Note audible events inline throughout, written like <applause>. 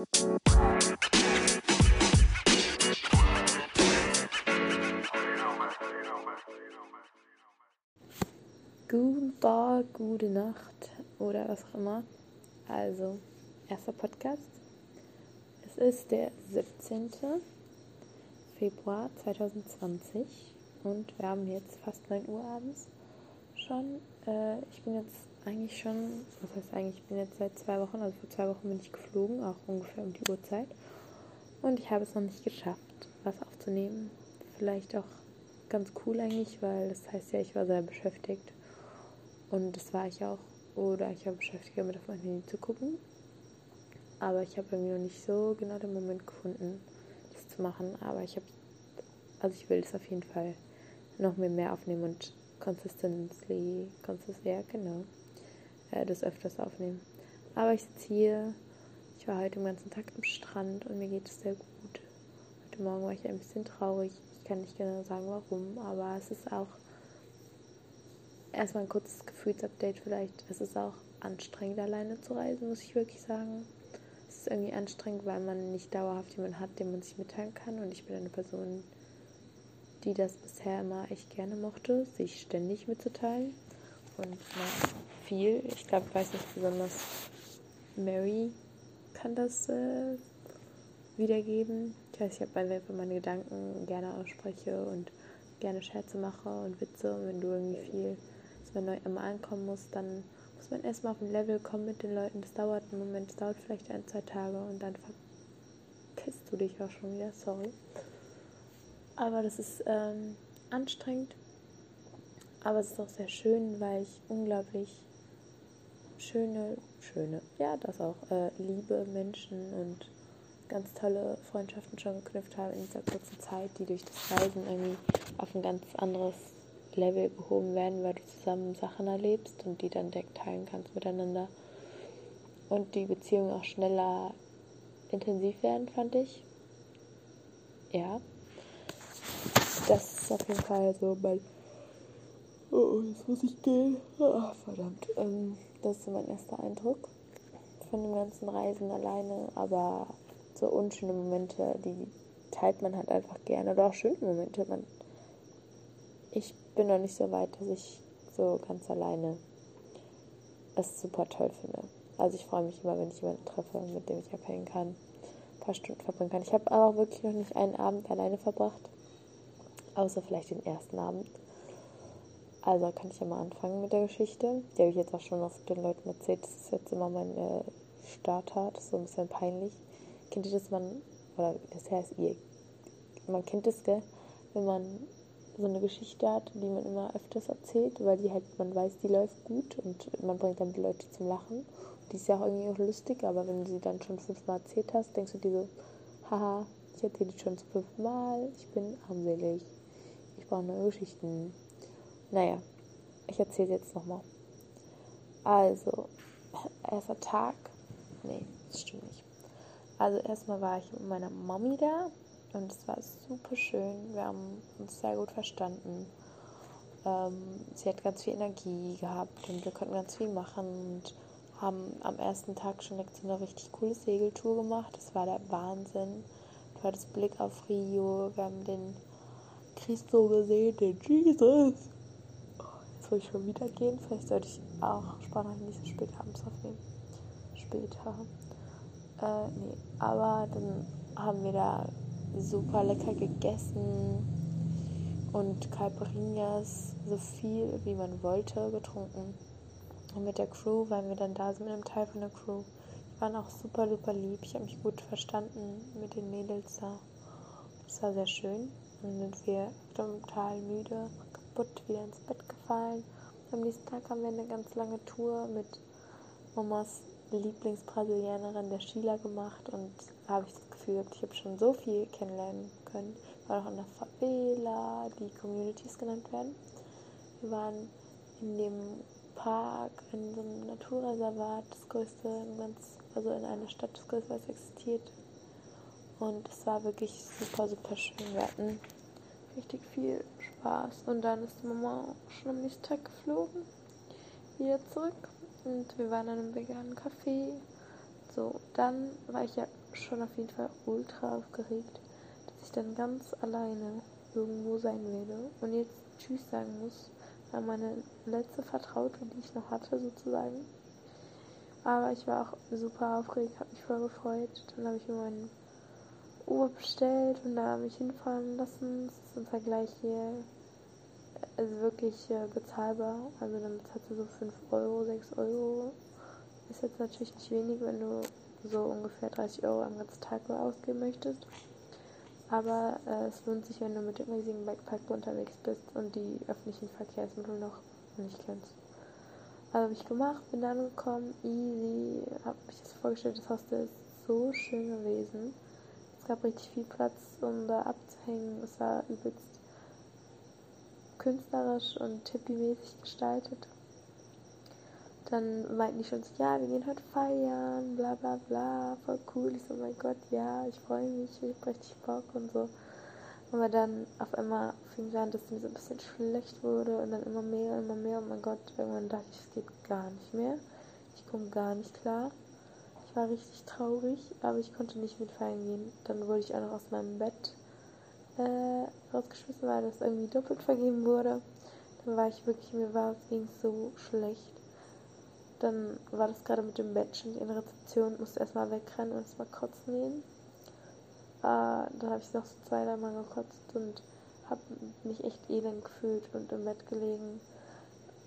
Guten Tag, gute Nacht oder was auch immer. Also, erster Podcast. Es ist der 17. Februar 2020 und wir haben jetzt fast 9 Uhr abends schon. Äh, ich bin jetzt eigentlich schon, was heißt eigentlich, ich bin jetzt seit zwei Wochen, also vor zwei Wochen bin ich geflogen, auch ungefähr um die Uhrzeit. Und ich habe es noch nicht geschafft, was aufzunehmen. Vielleicht auch ganz cool eigentlich, weil das heißt ja, ich war sehr beschäftigt und das war ich auch. Oder ich war beschäftigt damit, auf mein Handy zu gucken. Aber ich habe mir noch nicht so genau den Moment gefunden, das zu machen. Aber ich habe, also ich will das auf jeden Fall noch mehr, mehr aufnehmen und consistently, consist, ja genau, äh, das öfters aufnehmen. Aber ich sitze hier, ich war heute den ganzen Tag am Strand und mir geht es sehr gut. Heute Morgen war ich ein bisschen traurig. Ich kann nicht genau sagen warum, aber es ist auch erstmal ein kurzes Gefühlsupdate vielleicht. Es ist auch anstrengend, alleine zu reisen, muss ich wirklich sagen. Es ist irgendwie anstrengend, weil man nicht dauerhaft jemanden hat, dem man sich mitteilen kann. Und ich bin eine Person, die das bisher immer echt gerne mochte, sich ständig mitzuteilen. Und viel. Ich glaube, ich weiß nicht besonders, Mary kann das äh, wiedergeben. Ich weiß, ich habe bei meine Gedanken gerne ausspreche und gerne Scherze mache und Witze. Und wenn du irgendwie viel wenn man neu immer ankommen muss, dann muss man erstmal auf ein Level kommen mit den Leuten. Das dauert einen Moment, das dauert vielleicht ein, zwei Tage und dann verpisst du dich auch schon wieder, sorry. Aber das ist ähm, anstrengend, aber es ist auch sehr schön, weil ich unglaublich schöne, schöne, ja, das auch, äh, liebe Menschen und ganz tolle Freundschaften schon geknüpft habe in dieser kurzen Zeit, die durch das Reisen irgendwie auf ein ganz anderes Level gehoben werden, weil du zusammen Sachen erlebst und die dann direkt teilen kannst miteinander. Und die Beziehungen auch schneller intensiv werden, fand ich. Ja. Das ist auf jeden Fall so mein. Oh, jetzt muss ich gehen. Oh, verdammt. Ähm, das ist mein erster Eindruck von dem ganzen Reisen alleine. Aber so unschöne Momente, die teilt man halt einfach gerne. Oder auch schöne Momente. Man, ich bin noch nicht so weit, dass ich so ganz alleine es super toll finde. Also ich freue mich immer, wenn ich jemanden treffe, mit dem ich abhängen kann, ein paar Stunden verbringen kann. Ich habe aber auch wirklich noch nicht einen Abend alleine verbracht, außer vielleicht den ersten Abend. Also kann ich ja mal anfangen mit der Geschichte. Die habe ich jetzt auch schon auf den Leuten erzählt. Das ist jetzt immer mein äh, Starter. Das ist so ein bisschen peinlich. Kennt ihr das, man, oder das heißt ihr, man kennt es, gell? Wenn man so eine Geschichte hat, die man immer öfters erzählt, weil die halt, man weiß, die läuft gut und man bringt dann die Leute zum Lachen. Die ist ja auch irgendwie auch lustig, aber wenn du sie dann schon fünfmal erzählt hast, denkst du dir so, haha, ich erzähle die schon zum fünften Mal, ich bin armselig, ich brauche neue Geschichten. Naja, ich erzähle jetzt nochmal. Also, erster Tag, nee, das stimmt nicht. Also erstmal war ich mit meiner Mami da und es war super schön. Wir haben uns sehr gut verstanden. Ähm, sie hat ganz viel Energie gehabt und wir konnten ganz viel machen und haben am ersten Tag schon eine richtig coole Segeltour gemacht. Das war der Wahnsinn. Du hattest Blick auf Rio. Wir haben den Christo gesehen, den Jesus. Soll schon wieder gehen. Vielleicht sollte ich auch Spannung nicht so spät abends aufnehmen. Später. Äh, nee, aber dann haben wir da super lecker gegessen und Caipirinhas so viel wie man wollte getrunken. Und mit der Crew, weil wir dann da sind mit einem Teil von der Crew, die waren auch super, super lieb. Ich habe mich gut verstanden mit den Mädels da. Das war sehr schön. Dann sind wir total müde, kaputt wieder ins Bett gefallen. Am nächsten Tag haben wir eine ganz lange Tour mit Mamas Lieblingsbrasilianerin der Sheila gemacht und da habe ich das Gefühl gehabt, ich habe schon so viel kennenlernen können. Ich war noch in der Favela, die Communities genannt werden. Wir waren in dem Park, in so einem Naturreservat, das größte, ganz, also in einer Stadt, das größte, was existiert. Und es war wirklich super, super schön. Wir hatten richtig viel Spaß. Und dann ist Mama schon am nächsten Tag geflogen, wieder zurück. Und wir waren in einem veganen Café. So, dann war ich ja schon auf jeden Fall ultra aufgeregt, dass ich dann ganz alleine irgendwo sein werde und jetzt Tschüss sagen muss. War meine letzte Vertraute, die ich noch hatte, sozusagen. Aber ich war auch super aufgeregt, habe mich voll gefreut. Dann habe ich mir meinen Uhr bestellt und da mich hinfahren lassen. Das ist im Vergleich hier also wirklich äh, bezahlbar. Also dann bezahlst du so 5 Euro, 6 Euro. Ist jetzt natürlich nicht wenig, wenn du so ungefähr 30 Euro am ganzen Tag ausgeben möchtest. Aber äh, es lohnt sich, wenn du mit dem riesigen Backpack unterwegs bist und die öffentlichen Verkehrsmittel noch nicht kennst. Also habe ich gemacht, bin dann gekommen, easy, habe mich das vorgestellt, das Hostel ist so schön gewesen. Gab richtig viel Platz, um da abzuhängen. Es war übelst künstlerisch und hippie-mäßig gestaltet. Dann meinten die schon so, ja, wir gehen heute feiern, bla bla bla, voll cool. Ich so, mein Gott, ja, ich freue mich, ich hab richtig Bock und so. Aber dann auf einmal fing es an, dass es mir so ein bisschen schlecht wurde und dann immer mehr, immer mehr. Oh mein Gott, irgendwann dachte ich, es geht gar nicht mehr. Ich komme gar nicht klar. War richtig traurig, aber ich konnte nicht mit gehen. Dann wurde ich auch noch aus meinem Bett äh, rausgeschmissen, weil das irgendwie doppelt vergeben wurde. Dann war ich wirklich, mir war es ging so schlecht. Dann war das gerade mit dem Bettchen in der Rezeption, musste erstmal wegrennen und erstmal kotzen gehen. Äh, dann habe ich noch so zwei, drei Mal gekotzt und habe mich echt elend gefühlt und im Bett gelegen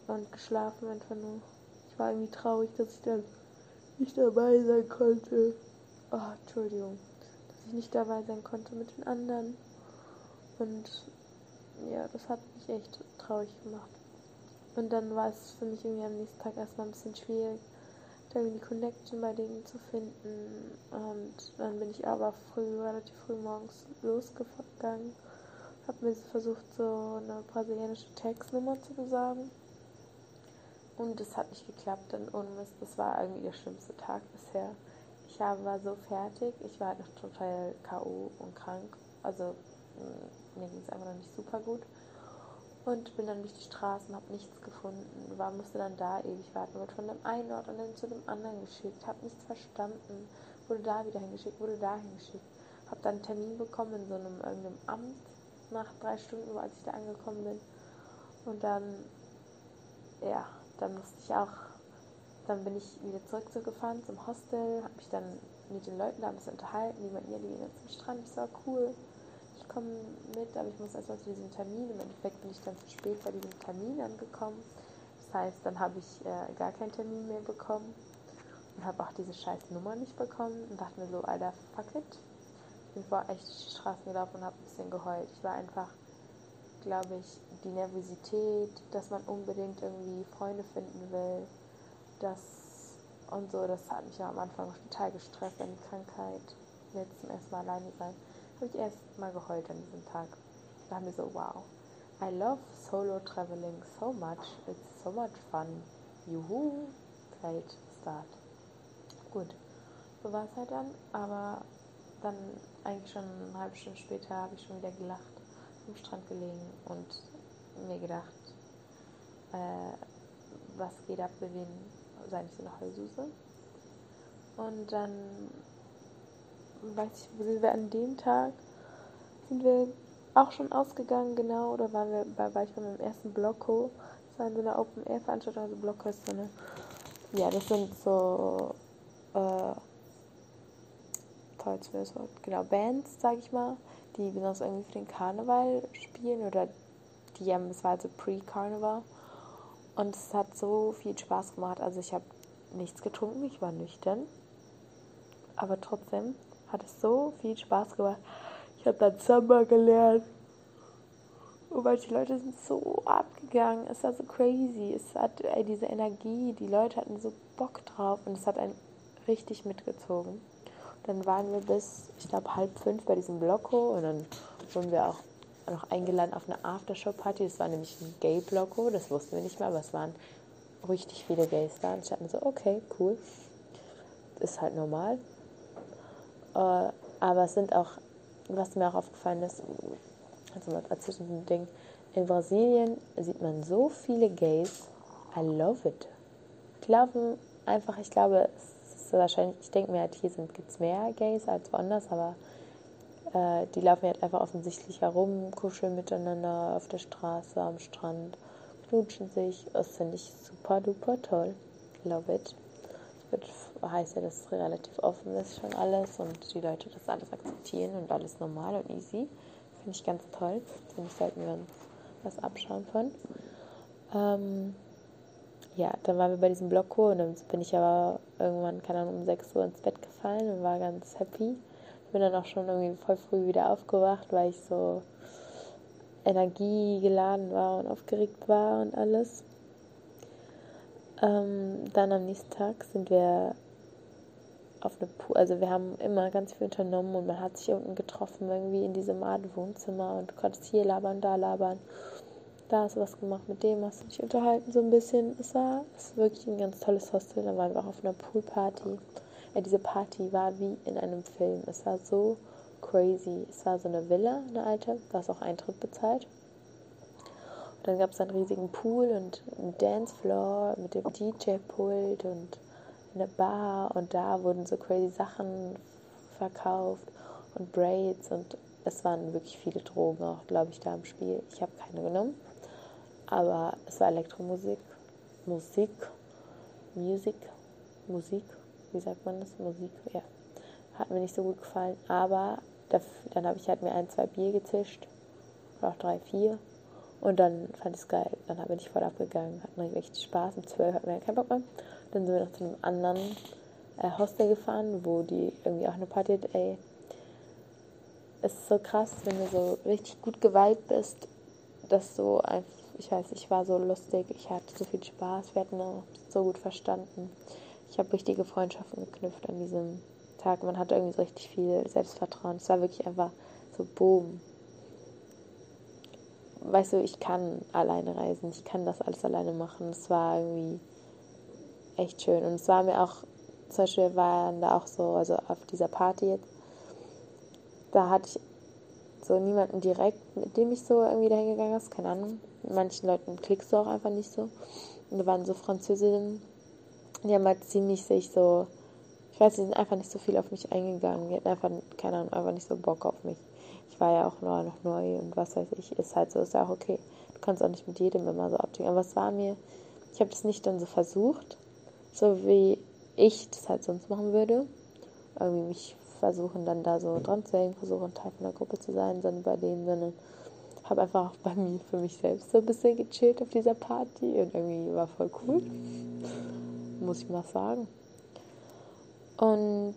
und geschlafen einfach nur. Ich war irgendwie traurig, dass ich dann nicht dabei sein konnte. Oh, Entschuldigung. Dass ich nicht dabei sein konnte mit den anderen. Und ja, das hat mich echt traurig gemacht. Und dann war es für mich irgendwie am nächsten Tag erstmal ein bisschen schwierig, da irgendwie die Connection bei denen zu finden. Und dann bin ich aber früh, relativ früh morgens losgegangen, habe mir versucht, so eine brasilianische Textnummer zu besorgen. Und es hat nicht geklappt, denn ohne Mist, das war irgendwie der schlimmste Tag bisher. Ich war so fertig, ich war halt noch total K.O. und krank. Also mir ging es einfach noch nicht super gut. Und bin dann durch die Straßen, habe nichts gefunden, war, musste dann da ewig warten, wurde von dem einen Ort und dann zu dem anderen geschickt, habe nichts verstanden, wurde da wieder hingeschickt, wurde da hingeschickt, habe dann einen Termin bekommen in so einem irgendeinem Amt nach drei Stunden, als ich da angekommen bin. Und dann, ja, dann musste ich auch, dann bin ich wieder zurück gefahren zum Hostel, habe mich dann mit den Leuten da ein bisschen unterhalten, die meinten, ja, die gehen jetzt zum Strand, ich so, cool, ich komme mit, aber ich muss erstmal zu diesem Termin. Im Endeffekt bin ich dann zu spät bei diesem Termin angekommen. Das heißt, dann habe ich äh, gar keinen Termin mehr bekommen und habe auch diese scheiß Nummer nicht bekommen und dachte mir so, Alter, fuck it. Ich bin vor echt die Straßen gelaufen und habe ein bisschen geheult. Ich war einfach, glaube ich, die Nervosität, dass man unbedingt irgendwie Freunde finden will, das und so, das hat mich ja am Anfang total gestresst, an die Krankheit, jetzt zum ersten Mal alleine sein habe ich erst mal geheult an diesem Tag. Da haben wir so, wow, I love solo traveling so much. It's so much fun. Juhu, great start. Gut, so war es halt dann, aber dann eigentlich schon eine halbe Stunde später habe ich schon wieder gelacht, am Strand gelegen und mir gedacht, äh, was geht ab, wir wen sei nicht so eine Heulsuse. Und dann weiß ich, wo sind wir an dem Tag? Sind wir auch schon ausgegangen, genau, oder waren wir bei, war ich bei meinem ersten Blocko? Das war in so einer Open-Air-Veranstaltung, also Blocko ist so eine, ja, das sind so, Wort, genau, Bands, sag ich mal, die besonders irgendwie für den Karneval spielen oder die haben, es war also Pre-Karneval und es hat so viel Spaß gemacht, also ich habe nichts getrunken, ich war nüchtern, aber trotzdem hat es so viel Spaß gemacht. Ich habe dann Samba gelernt. Und manche Leute sind so abgegangen. Es war so crazy. Es hat ey, diese Energie. Die Leute hatten so Bock drauf. Und es hat einen richtig mitgezogen. Dann waren wir bis, ich glaube, halb fünf bei diesem Blocko. Und dann wurden wir auch noch eingeladen auf eine Aftershow-Party. Das war nämlich ein Gay-Blocko. Das wussten wir nicht mehr. Aber es waren richtig viele Gays da. Und ich dachte mir so, okay, cool. Ist halt normal. Äh, aber es sind auch, was mir auch aufgefallen ist, also mal dazwischen ein Ding, in Brasilien sieht man so viele Gays. I love it. Glauben einfach, ich glaube, es Also wahrscheinlich, ich denke mir halt, hier gibt es mehr Gays als woanders, aber äh, die laufen halt einfach offensichtlich herum, kuscheln miteinander auf der Straße, am Strand, knutschen sich. Das finde ich super duper toll. Love it. Wird, heißt ja, dass es relativ offen ist schon alles und die Leute das alles akzeptieren und alles normal und easy. Finde ich ganz toll. Finde ich, sollten wir uns was abschauen von. Ähm, ja, dann waren wir bei diesem Blocko und dann bin ich aber irgendwann, keine Ahnung, um 6 Uhr ins Bett gefallen und war ganz happy. Bin dann auch schon irgendwie voll früh wieder aufgewacht, weil ich so energiegeladen war und aufgeregt war und alles. Ähm, dann am nächsten Tag sind wir auf eine Pool, also wir haben immer ganz viel unternommen und man hat sich unten getroffen, irgendwie in diesem Art Wohnzimmer und du konntest hier labern, da labern da hast du was gemacht, mit dem hast du dich unterhalten so ein bisschen. Es war, ist wirklich ein ganz tolles Hostel. Da waren wir auch auf einer Poolparty. Ja, diese Party war wie in einem Film. Es war so crazy. Es war so eine Villa, eine alte, da ist auch Eintritt bezahlt. Und dann gab es einen riesigen Pool und einen Dancefloor mit dem DJ-Pult und eine Bar und da wurden so crazy Sachen verkauft und Braids und es waren wirklich viele Drogen auch, glaube ich, da im Spiel. Ich habe keine genommen. Aber es war Elektromusik, Musik, Musik, Musik, wie sagt man das? Musik, ja. Hat mir nicht so gut gefallen. Aber dann habe ich halt mir ein, zwei Bier gezischt. Oder auch drei, vier. Und dann fand ich es geil. Dann bin ich voll abgegangen. Hatten richtig Spaß. Um zwölf hatten wir keinen Bock mehr. Dann sind wir noch zu einem anderen äh, Hostel gefahren, wo die irgendwie auch eine Party hat. Ey, es ist so krass, wenn du so richtig gut geweiht bist, dass du einfach ich weiß, ich war so lustig, ich hatte so viel Spaß, wir hatten uns so gut verstanden. Ich habe richtige Freundschaften geknüpft an diesem Tag. Man hatte irgendwie so richtig viel Selbstvertrauen. Es war wirklich einfach so boom. Weißt du, ich kann alleine reisen, ich kann das alles alleine machen. Es war irgendwie echt schön. Und es war mir auch, zum Beispiel waren da auch so, also auf dieser Party jetzt, da hatte ich so niemanden direkt, mit dem ich so irgendwie dahin gegangen ist, keine Ahnung. Manchen Leuten klickst du auch einfach nicht so. Und da waren so Französinnen, die haben halt ziemlich sich so, ich weiß, die sind einfach nicht so viel auf mich eingegangen. Die hatten einfach, keine Ahnung, einfach nicht so Bock auf mich. Ich war ja auch nur noch neu und was weiß ich, ist halt so, ist ja auch okay. Du kannst auch nicht mit jedem immer so abdecken. Aber es war mir, ich habe das nicht dann so versucht, so wie ich das halt sonst machen würde. Irgendwie mich versuchen dann da so dran zu hängen, versuchen Teil von der Gruppe zu sein, sondern bei denen, sondern habe einfach auch bei mir für mich selbst so ein bisschen gechillt auf dieser Party und irgendwie war voll cool. Muss ich mal sagen. Und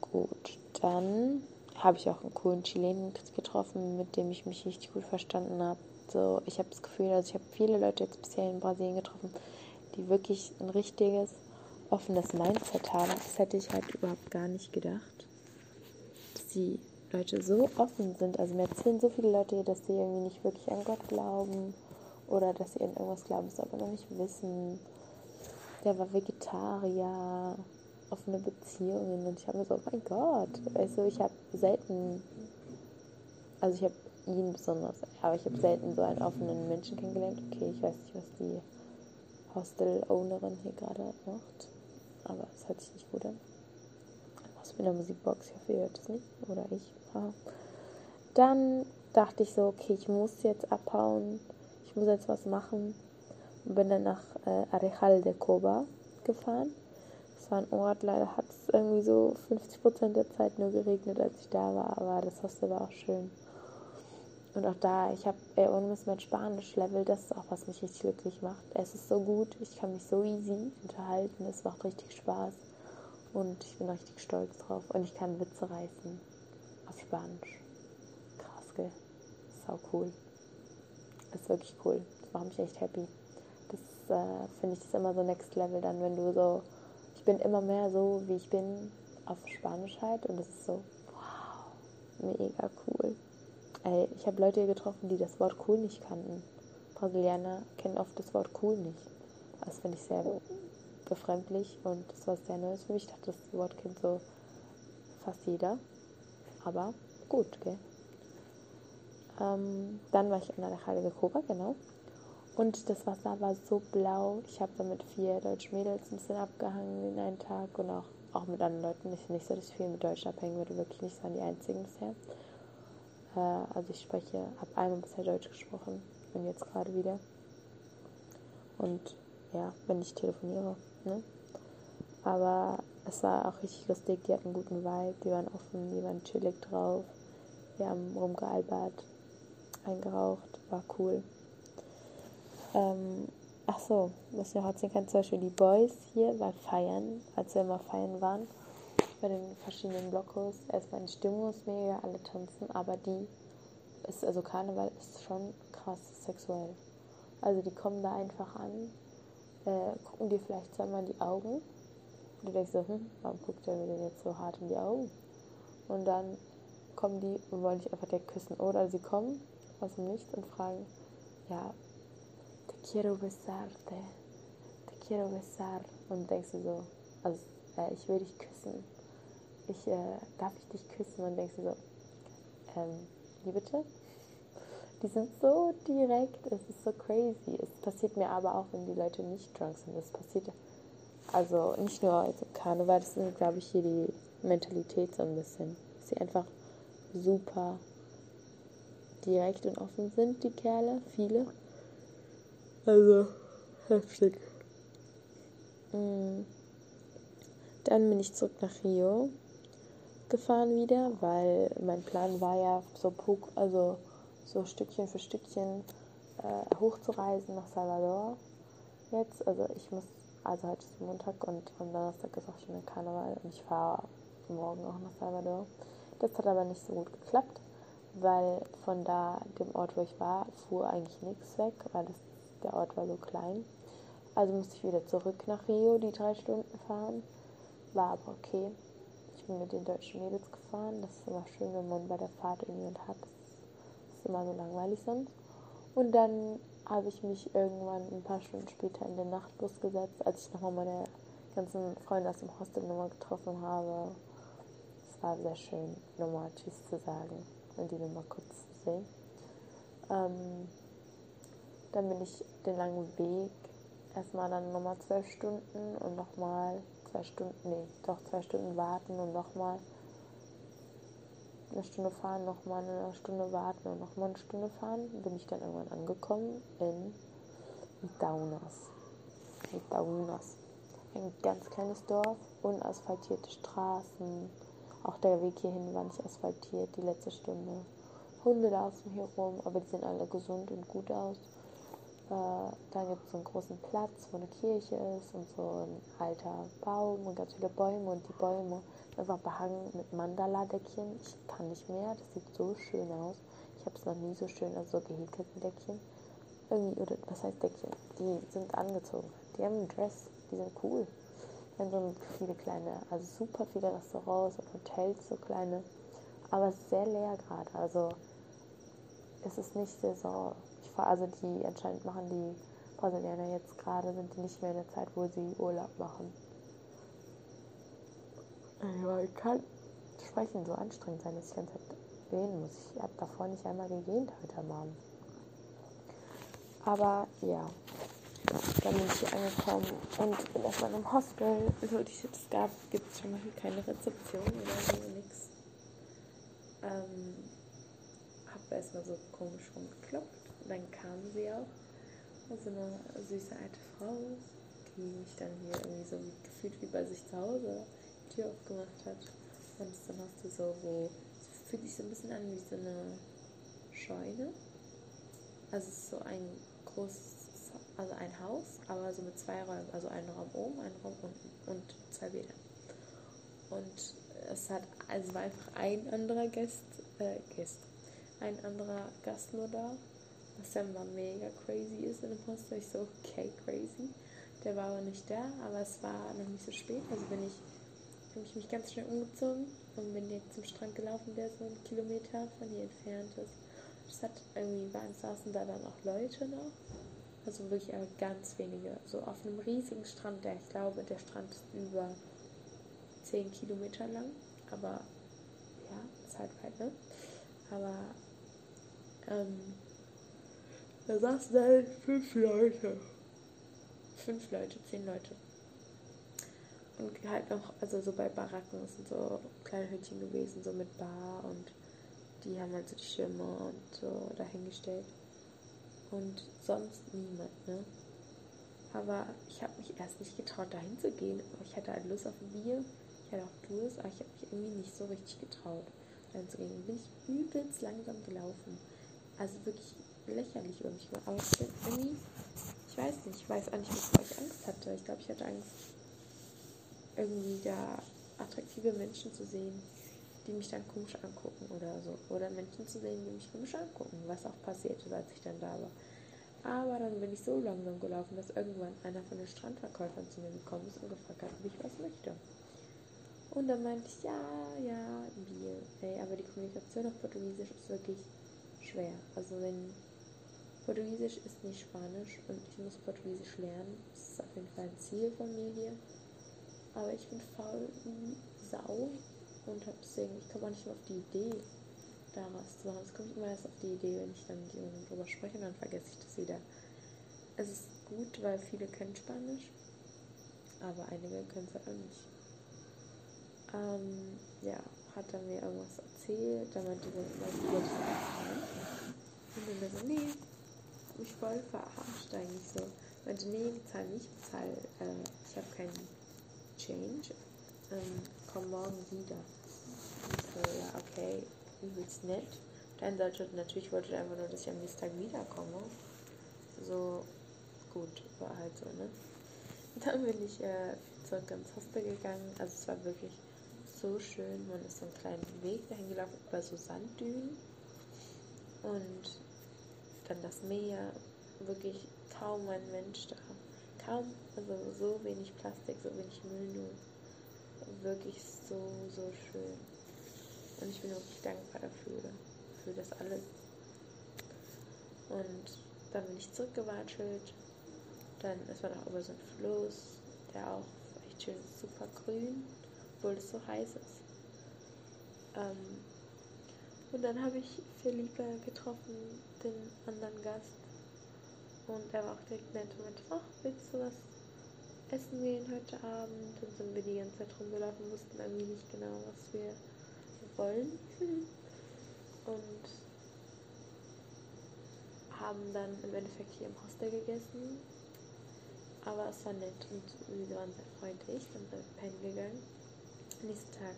gut, dann habe ich auch einen coolen Chilenen getroffen, mit dem ich mich richtig gut verstanden habe. So, ich habe das Gefühl, also ich habe viele Leute jetzt bisher in Brasilien getroffen, die wirklich ein richtiges offenes Mindset haben. Das hätte ich halt überhaupt gar nicht gedacht die Leute so offen sind. Also mir erzählen so viele Leute, dass sie irgendwie nicht wirklich an Gott glauben oder dass sie an irgendwas glauben, es aber noch nicht wissen. Der war Vegetarier, offene Beziehungen und ich habe mir so, oh mein Gott, weißt du, ich habe selten, also ich habe ihn besonders, aber ich habe selten so einen offenen Menschen kennengelernt. Okay, ich weiß nicht, was die Hostel-Ownerin hier gerade macht, aber es hört sich nicht gut an in der Musikbox. Ich hoffe, ihr hört es nicht. Oder ich. Dann dachte ich so, okay, ich muss jetzt abhauen. Ich muss jetzt was machen. Und bin dann nach äh, Arejal de Coba gefahren. Das war ein Ort, leider hat es irgendwie so 50% der Zeit nur geregnet, als ich da war. Aber das Hostel war auch schön. Und auch da, ich habe, ohne Mist, mein Spanisch-Level, das ist auch, was mich richtig glücklich macht. Es ist so gut, ich kann mich so easy unterhalten, es macht richtig Spaß. Und ich bin richtig stolz drauf. Und ich kann Witze reißen. Auf Spanisch. Krass, gell? Sau cool. Das ist wirklich cool. Das macht mich echt happy. Das äh, finde ich ist immer so Next Level dann, wenn du so. Ich bin immer mehr so, wie ich bin, auf Spanisch halt. Und das ist so, wow, mega cool. Ey, ich habe Leute hier getroffen, die das Wort cool nicht kannten. Brasilianer kennen oft das Wort cool nicht. Das finde ich sehr befremdlich und das war sehr Neues für mich. Ich dachte, das Wort kennt so fast jeder. Aber gut, gell? Ähm, dann war ich in der Heilige Koba, genau. Und das Wasser war so blau. Ich habe da mit vier deutschen Mädels ein bisschen abgehangen in einen Tag und auch auch mit anderen Leuten. Ich nicht so, dass ich viel mit Deutschen abhängen würde, wirklich nicht, waren die einzigen bisher. Äh, also ich spreche, habe einmal bisher Deutsch gesprochen und jetzt gerade wieder. Und ja, wenn ich telefoniere. Ne? Aber es war auch richtig lustig, die hatten einen guten Vibe, die waren offen, die waren chillig drauf. Wir haben rumgealbert, eingeraucht, war cool. Ähm, ach so, was ich noch erzählen kann, zum Beispiel die Boys hier waren feiern, als wir immer feiern waren, bei den verschiedenen Blockos. Erstmal die Stimmung ist mega, alle tanzen, aber die ist, also Karneval ist schon krass sexuell. Also die kommen da einfach an, äh, gucken dir vielleicht zweimal die Augen und du denkst so, hm, warum guckt der mir denn jetzt so hart in die Augen? Und dann kommen die und wollen dich einfach direkt küssen. Oder sie kommen aus dem Nichts und fragen, ja, te quiero besarte, te quiero besar. Und denkst du so, also äh, ich will dich küssen. Ich, äh, darf ich dich küssen? Und denkst du so, ähm, wie bitte? Die sind so direkt, es ist so crazy. Es passiert mir aber auch, wenn die Leute nicht drunk sind. Es passiert also nicht nur als Karneval, das ist, glaube ich, hier die Mentalität so ein bisschen. Dass sie einfach super direkt und offen sind, die Kerle, viele. Also heftig. Mm. Dann bin ich zurück nach Rio gefahren wieder, weil mein Plan war ja so also so Stückchen für Stückchen äh, hochzureisen nach Salvador jetzt. Also ich muss, also heute ist Montag und am Donnerstag ist auch schon der Karneval und ich fahre morgen auch nach Salvador. Das hat aber nicht so gut geklappt, weil von da, dem Ort, wo ich war, fuhr eigentlich nichts weg, weil das, der Ort war so klein. Also musste ich wieder zurück nach Rio, die drei Stunden fahren. War aber okay. Ich bin mit den deutschen Mädels gefahren. Das ist immer schön, wenn man bei der Fahrt irgendjemand hat. Das ist immer so langweilig sonst. Und dann habe ich mich irgendwann ein paar Stunden später in den Nachtbus gesetzt, als ich nochmal meine ganzen Freunde aus dem Hostel nochmal getroffen habe. Es war sehr schön, nochmal Tschüss zu sagen und die nochmal kurz zu sehen. Ähm, dann bin ich den langen Weg erstmal dann nochmal zwölf Stunden und nochmal zwei Stunden, nee, doch zwei Stunden warten und nochmal eine Stunde fahren, nochmal eine Stunde warten und nochmal eine Stunde fahren, bin ich dann irgendwann angekommen in Itaunas. Itaunas. Ein ganz kleines Dorf, unasphaltierte Straßen. Auch der Weg hierhin war nicht asphaltiert, die letzte Stunde. Hunde laufen hier rum, aber die sehen alle gesund und gut aus. Äh, da gibt es einen großen Platz, wo eine Kirche ist und so ein alter Baum und ganz viele Bäume und die Bäume einfach behangen mit Mandala-Deckchen. Ich kann nicht mehr, das sieht so schön aus. Ich habe es noch nie so schön, also so gehäkelte Deckchen. Irgendwie, oder was heißt Deckchen? Die sind angezogen. Die haben ein Dress, die sind cool. Haben so viele kleine, also super viele Restaurants und Hotels, so kleine. Aber sehr leer gerade. Also es ist nicht Saison also die anscheinend machen die Brasilianer jetzt gerade, sind die nicht mehr in der Zeit, wo sie Urlaub machen. Ja, ich kann sprechen so anstrengend sein, dass ich die ganze Zeit gehen muss. Ich habe davor nicht einmal gegähnt heute am Abend. Aber ja, dann bin ich hier angekommen und bin erstmal im Hostel. So, die es gab, gibt es schon mal keine Rezeption oder so, nix. Ähm, hab erstmal so komisch rumgeklopft dann kam sie auch. Also eine süße alte Frau, die mich dann hier irgendwie so gefühlt wie bei sich zu Hause die Tür aufgemacht hat. Und dann hast du so, wo es fühlt sich so ein bisschen an wie so eine Scheune. Also es so ein großes, also ein Haus, aber so mit zwei Räumen. Also ein Raum oben, ein Raum unten und zwei Bäder. Und es hat, also war einfach ein anderer Gast, äh, Gast, ein anderer Gast nur da was dann mal mega crazy ist in dem Poster. Ich so, okay, crazy. Der war aber nicht da, aber es war noch nicht so spät. Also bin ich, habe ich mich ganz schnell umgezogen und bin direkt zum Strand gelaufen, der so einen Kilometer von hier entfernt ist. Es hat irgendwie, waren, saßen da dann auch Leute noch. Also wirklich aber ganz wenige. So auf einem riesigen Strand, der ich glaube, der Strand ist über 10 Kilometer lang. Aber ja, ist halt weit, ne? Aber ähm, da saßen halt fünf Leute. Fünf Leute, zehn Leute. und halt noch, also so bei Baracken sind so kleine Hütchen gewesen, so mit Bar und die haben halt so die Schirme und so dahingestellt. Und sonst niemand, ne? Aber ich habe mich erst nicht getraut, dahin zu gehen. Ich hatte halt Lust auf ein Bier. Ich hatte auch Durst, aber ich habe mich irgendwie nicht so richtig getraut, dahin zu gehen. Dann bin ich übelst langsam gelaufen. Also wirklich lächerlich mich. Aber ich bin irgendwie, ich weiß nicht, ich weiß auch nicht, wovor ich Angst hatte. Ich glaube, ich hatte Angst, irgendwie da attraktive Menschen zu sehen, die mich dann komisch angucken oder so. Oder Menschen zu sehen, die mich komisch angucken, was auch passierte, als ich dann da war. Aber dann bin ich so langsam gelaufen, dass irgendwann einer von den Strandverkäufern zu mir gekommen ist und gefragt hat, ob ich was möchte. Und dann meinte ich, ja, ja, Bier. Ey, aber die Kommunikation auf Portugiesisch ist wirklich schwer. Also wenn Portugiesisch ist nicht Spanisch und ich muss Portugiesisch lernen, das ist auf jeden Fall ein Ziel von mir hier. Aber ich bin faul wie Sau und hab deswegen, ich komme auch nicht mehr auf die Idee, daraus zu machen. Es kommt immer erst auf die Idee, wenn ich dann mit jemandem drüber spreche und dann vergesse ich das wieder. Es ist gut, weil viele können Spanisch, aber einige können es halt auch nicht. Ähm, ja, hat er mir irgendwas erzählt, da meinte ich wollte es bezahlen. Und dann so, nee, hab mich voll verarscht eigentlich so. Meinte, nee, bezahl nicht, bezahl, äh, ich habe keinen Change, ähm, komm morgen wieder. Und so, ja, okay, übelst nett. Dann sollte natürlich wollte er einfach nur, dass ich am nächsten Tag wiederkomme. So gut, war halt so, ne? Dann bin ich äh, zurück ins Hostel gegangen. Also es war wirklich so schön. Man ist so einen kleinen Weg dahin gelaufen über so Sanddünen. Und dann das Meer, wirklich kaum ein Mensch da. Kaum, also so wenig Plastik, so wenig Müll nur. Wirklich so, so schön. Und ich bin wirklich dankbar dafür, für das alles. Und dann bin ich zurückgewatschelt. Dann ist man auch über so einen Fluss, der auch echt schön super grün, obwohl es so heiß ist. Ähm, und dann habe ich Felipe getroffen, den anderen Gast. Und er war auch direkt nett und meinte, ach, willst du was essen gehen heute Abend? Und sind wir die ganze Zeit rumgelaufen, wussten irgendwie nicht genau, was wir wollen. <laughs> Und haben dann im Endeffekt hier im Hostel gegessen. Aber es war nett und wir waren sehr freundlich. Dann sind wir pennen gegangen. Am nächsten Tag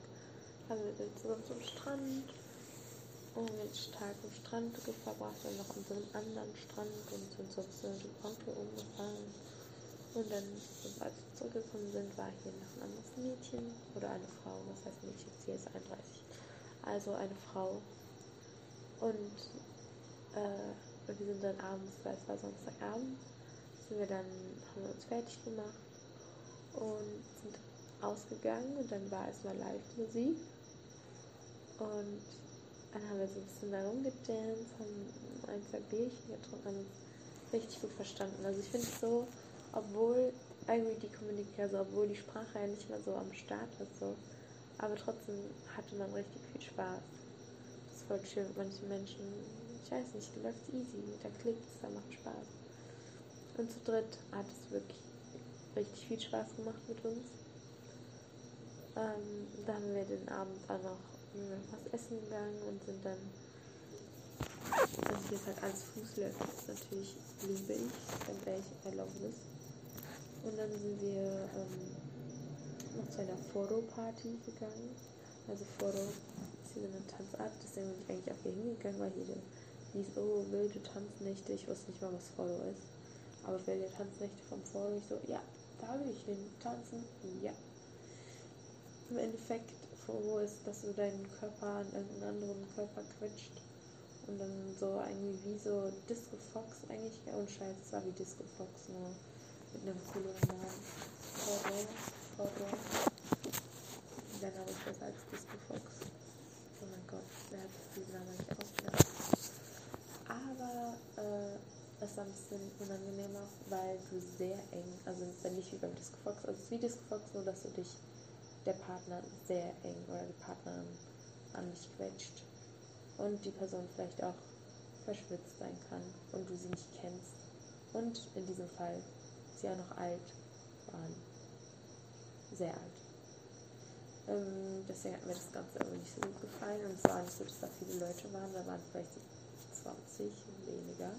haben wir zusammen zum Strand und den Tag am Strand verbracht und noch an so einem anderen Strand und sind so mit dem Auto umgefahren. Und dann, als wir zurückgekommen sind, war hier noch ein anderes Mädchen oder eine Frau, was heißt Mädchen, sie ist 31 also eine Frau. Und äh, wir sind dann abends, weil es war Samstagabend, sind wir dann, haben wir uns fertig gemacht und sind ausgegangen und dann war erstmal Live-Musik. Und dann haben wir so ein bisschen da rumgedanced, haben ein, zwei Bierchen getrunken, haben uns richtig gut verstanden. Also ich finde es so, obwohl irgendwie die Kommunikation, also obwohl die Sprache ja nicht mehr so am Start ist, so, aber trotzdem hatte man richtig viel Spaß. Das ist voll schön mit manchen Menschen. Ich weiß nicht, da läuft easy, da klickt es, da macht Spaß. Und zu dritt hat es wirklich richtig viel Spaß gemacht mit uns. Ähm, da haben wir den Abend auch noch was essen gegangen und sind dann. Also hier ist halt alles Fußläufer, das natürlich liebe ich, ganz ehrlich, I love this. Und dann sind wir ähm, noch zu einer Foro-Party gegangen. Also Foro ist hier so eine Tanzart, deswegen bin ich eigentlich auch hier hingegangen, weil hier hieß, oh, wilde Tanznächte. Ich wusste nicht mal, was Foro ist. Aber wilde Tanznächte vom Foro, ich so, ja, da will ich hin tanzen. Ja. Im Endeffekt, Foro ist, dass du deinen Körper an irgendeinen anderen Körper quetscht. Und dann so irgendwie wie so Disco Fox eigentlich, und scheiße, es war wie Disco Fox, nur mit einem coolen Namen. Foro. Autor. Der Name ist besser als Disco Fox. Oh mein Gott, wer hat diesen Namen nicht ausgedacht? Aber äh, es war ein bisschen unangenehmer, weil du sehr eng, also nicht wie beim Disco Fox, also es ist wie Disco Fox, nur dass du dich der Partner sehr eng oder die Partnerin an dich quetscht und die Person vielleicht auch verschwitzt sein kann und du sie nicht kennst und in diesem Fall sie auch noch alt waren sehr alt. Ähm, deswegen hat mir das Ganze irgendwie nicht so gut gefallen und es war nicht so, dass da viele Leute waren, da waren vielleicht so 20 weniger.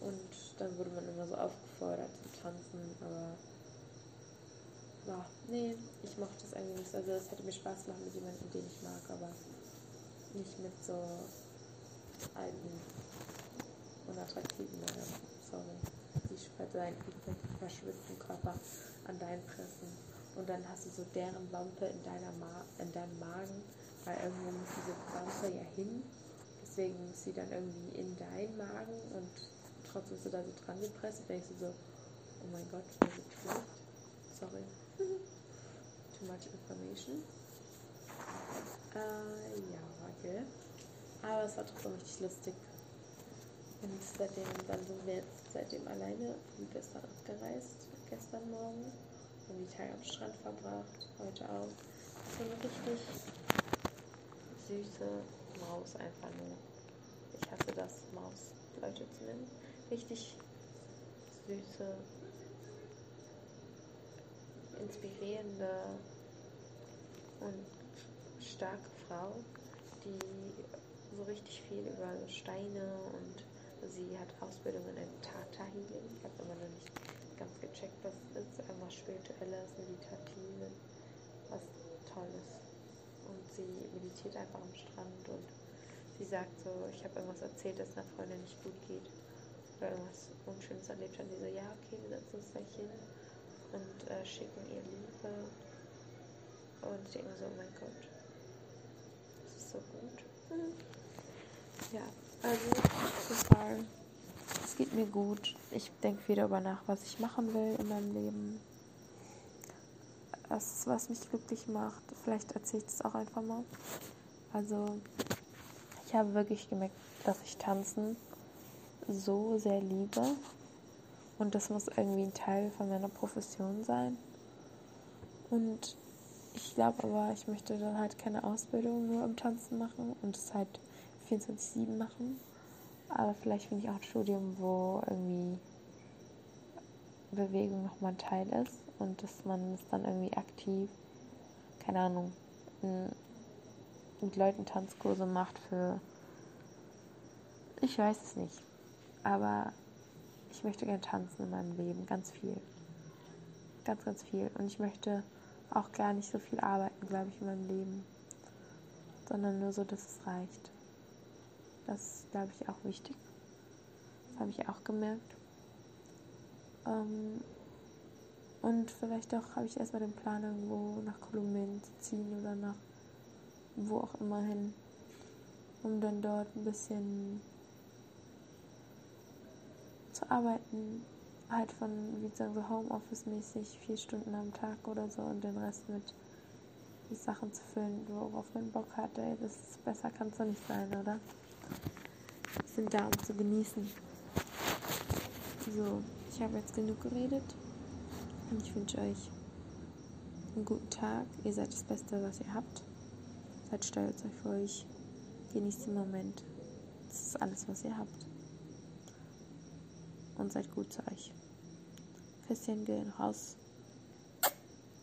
Und dann wurde man immer so aufgefordert zu tanzen, aber ja, nee, ich mochte das irgendwie nicht. Also es hätte mir Spaß gemacht mit jemandem, den ich mag, aber nicht mit so alten, unattraktiven oder sorry, die seinen verschwitzten Körper an deinen pressen. Und dann hast du so deren Wampe in, deiner Ma in deinem Magen, weil irgendwo muss diese Wampe ja hin. Deswegen muss sie dann irgendwie in deinen Magen und trotzdem bist du da so dran gepresst. Und denkst du so, oh mein Gott, mir wird schlecht. Sorry. Too much information. Äh, ja, warte. Aber es war trotzdem richtig lustig. Und seitdem, dann sind wir jetzt seitdem alleine und gestern abgereist, gestern Morgen haben die Tage am Strand verbracht, heute auch. So eine richtig süße Maus einfach nur. Ich hasse das, Maus Leute zu nennen. Richtig süße, inspirierende und starke Frau, die so richtig viel über Steine und sie hat Ausbildung in Theta Healing. Ich habe immer noch nicht ganz gecheckt, was es ist. Irgendwas Spirituelles, Meditatives, was Tolles. Und sie meditiert einfach am Strand und sie sagt so, ich habe irgendwas erzählt, dass einer Freundin nicht gut geht oder irgendwas Unschönes erlebt hat. Sie so, ja, okay, wir setzen uns gleich hin und äh, schicken ihr Liebe. Und ich denke so, oh mein Gott, das ist so gut. Mhm. Ja, also total es geht mir gut. Ich denke wieder darüber nach, was ich machen will in meinem Leben. Das, was mich glücklich macht. Vielleicht erzähle ich das auch einfach mal. Also, ich habe wirklich gemerkt, dass ich Tanzen so sehr liebe. Und das muss irgendwie ein Teil von meiner Profession sein. Und ich glaube aber, ich möchte dann halt keine Ausbildung nur im Tanzen machen und es halt 24-7 machen. Aber vielleicht finde ich auch ein Studium, wo irgendwie Bewegung nochmal ein Teil ist und dass man es dann irgendwie aktiv, keine Ahnung, mit Leuten Tanzkurse macht für. Ich weiß es nicht. Aber ich möchte gerne tanzen in meinem Leben, ganz viel. Ganz, ganz viel. Und ich möchte auch gar nicht so viel arbeiten, glaube ich, in meinem Leben. Sondern nur so, dass es reicht. Das ist, glaube ich, auch wichtig. Das habe ich auch gemerkt. Ähm, und vielleicht auch habe ich erstmal den Plan, irgendwo nach Kolumbien zu ziehen oder nach wo auch immer hin, um dann dort ein bisschen zu arbeiten. Halt von, wie sagen so Homeoffice-mäßig, vier Stunden am Tag oder so und den Rest mit Sachen zu füllen, worauf man Bock hat. Ey, das ist besser kann es doch nicht sein, oder? sind da, um zu genießen. So, ich habe jetzt genug geredet und ich wünsche euch einen guten Tag. Ihr seid das Beste, was ihr habt. Seid stolz auf euch. Genießt den Moment. Das ist alles, was ihr habt. Und seid gut zu euch. Küsschen gehen raus